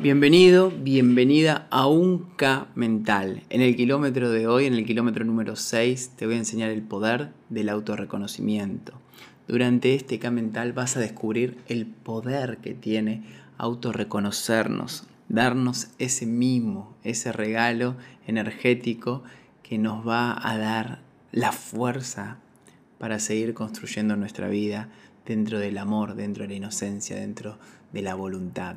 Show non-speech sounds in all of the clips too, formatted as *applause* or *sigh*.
Bienvenido, bienvenida a un K mental. En el kilómetro de hoy, en el kilómetro número 6, te voy a enseñar el poder del autorreconocimiento. Durante este K mental vas a descubrir el poder que tiene autorreconocernos, darnos ese mimo, ese regalo energético que nos va a dar la fuerza para seguir construyendo nuestra vida dentro del amor, dentro de la inocencia, dentro de la voluntad.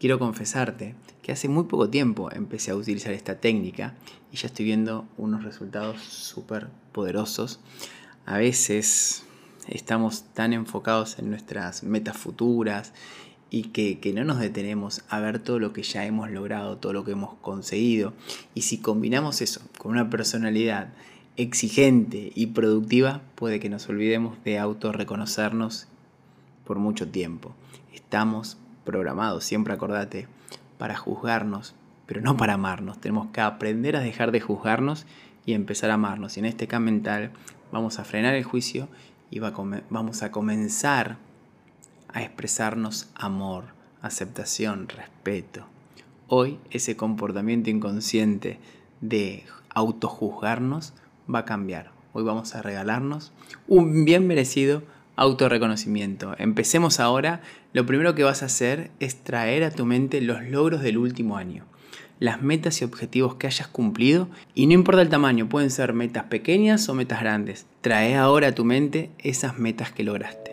Quiero confesarte que hace muy poco tiempo empecé a utilizar esta técnica y ya estoy viendo unos resultados súper poderosos. A veces estamos tan enfocados en nuestras metas futuras y que, que, no nos detenemos a ver todo lo que ya hemos logrado, todo lo que hemos conseguido. Y si combinamos eso con una personalidad exigente y productiva, puede que nos olvidemos de autorreconocernos por mucho tiempo. Estamos programados, siempre acordate, para juzgarnos, pero no para amarnos. Tenemos que aprender a dejar de juzgarnos y empezar a amarnos. Y en este cambio mental vamos a frenar el juicio y vamos a comenzar a expresarnos amor, aceptación, respeto. Hoy ese comportamiento inconsciente de autojuzgarnos va a cambiar. Hoy vamos a regalarnos un bien merecido autorreconocimiento. Empecemos ahora. Lo primero que vas a hacer es traer a tu mente los logros del último año, las metas y objetivos que hayas cumplido y no importa el tamaño, pueden ser metas pequeñas o metas grandes. Trae ahora a tu mente esas metas que lograste.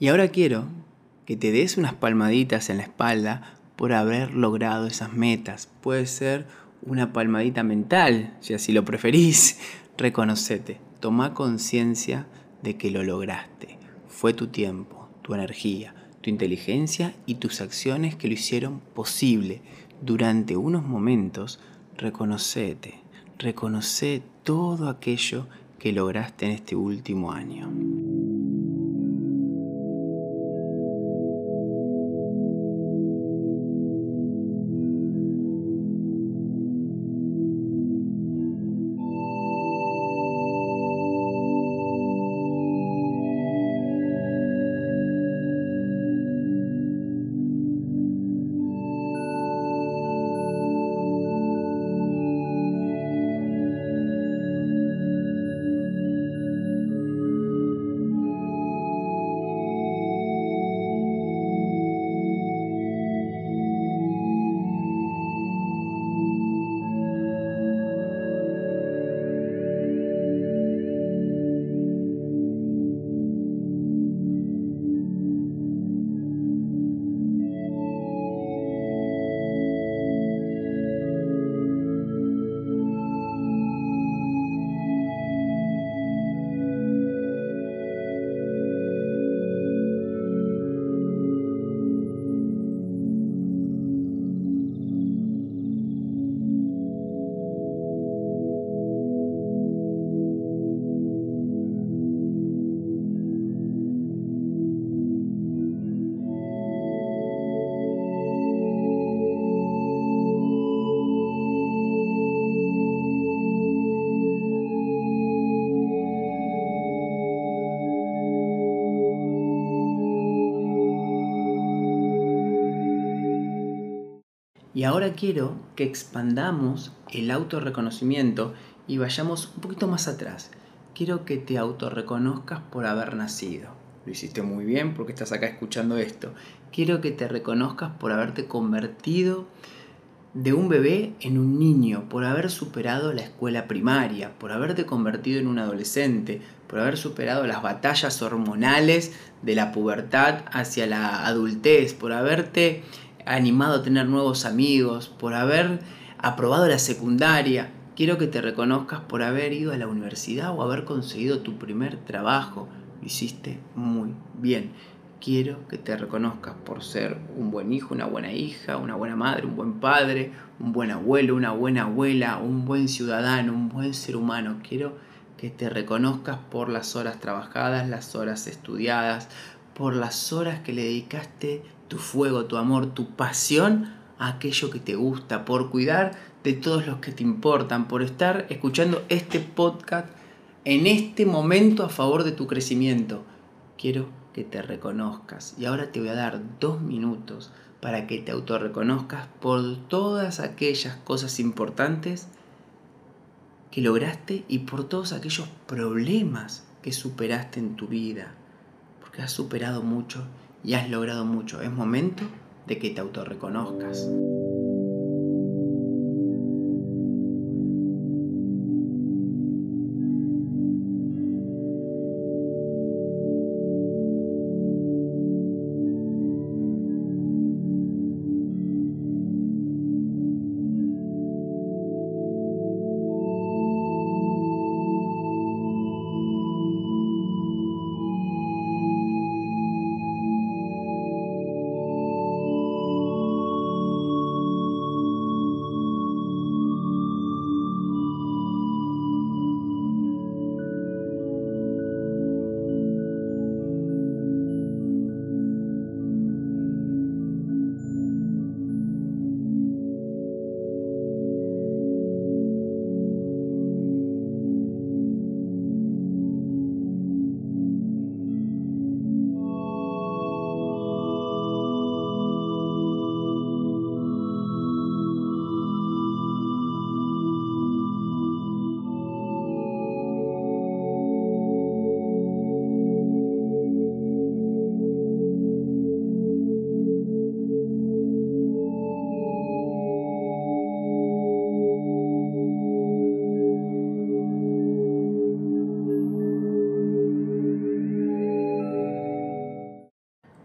Y ahora quiero que te des unas palmaditas en la espalda por haber logrado esas metas. Puede ser una palmadita mental, si así lo preferís. *laughs* Reconocete, toma conciencia de que lo lograste. Fue tu tiempo, tu energía, tu inteligencia y tus acciones que lo hicieron posible. Durante unos momentos, reconocete, reconoce todo aquello que lograste en este último año. Y ahora quiero que expandamos el autorreconocimiento y vayamos un poquito más atrás. Quiero que te autorreconozcas por haber nacido. Lo hiciste muy bien porque estás acá escuchando esto. Quiero que te reconozcas por haberte convertido de un bebé en un niño, por haber superado la escuela primaria, por haberte convertido en un adolescente, por haber superado las batallas hormonales de la pubertad hacia la adultez, por haberte animado a tener nuevos amigos, por haber aprobado la secundaria. Quiero que te reconozcas por haber ido a la universidad o haber conseguido tu primer trabajo. Lo hiciste muy bien. Quiero que te reconozcas por ser un buen hijo, una buena hija, una buena madre, un buen padre, un buen abuelo, una buena abuela, un buen ciudadano, un buen ser humano. Quiero que te reconozcas por las horas trabajadas, las horas estudiadas, por las horas que le dedicaste tu fuego, tu amor, tu pasión a aquello que te gusta, por cuidar de todos los que te importan, por estar escuchando este podcast en este momento a favor de tu crecimiento. Quiero que te reconozcas. Y ahora te voy a dar dos minutos para que te autorreconozcas por todas aquellas cosas importantes que lograste y por todos aquellos problemas que superaste en tu vida. Porque has superado mucho y has logrado mucho. Es momento de que te autorreconozcas.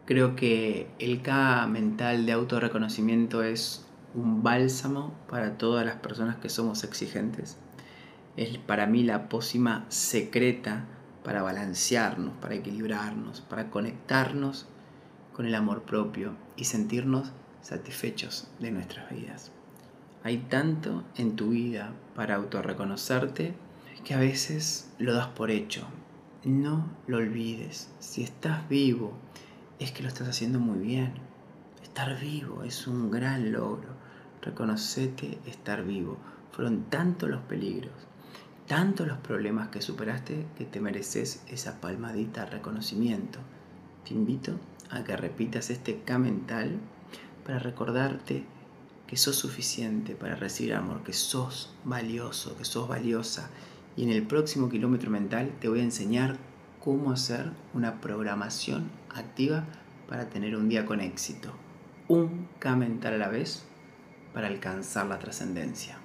Creo que el K mental de autorreconocimiento es un bálsamo para todas las personas que somos exigentes. Es para mí la pócima secreta para balancearnos, para equilibrarnos, para conectarnos con el amor propio y sentirnos satisfechos de nuestras vidas. Hay tanto en tu vida para autorreconocerte que a veces lo das por hecho. No lo olvides. Si estás vivo, es que lo estás haciendo muy bien. Estar vivo es un gran logro. Reconocete estar vivo. Fueron tantos los peligros, tantos los problemas que superaste que te mereces esa palmadita reconocimiento. Te invito a que repitas este K mental para recordarte que sos suficiente para recibir amor, que sos valioso, que sos valiosa. Y en el próximo kilómetro mental te voy a enseñar cómo hacer una programación activa para tener un día con éxito. Un K a la vez para alcanzar la trascendencia.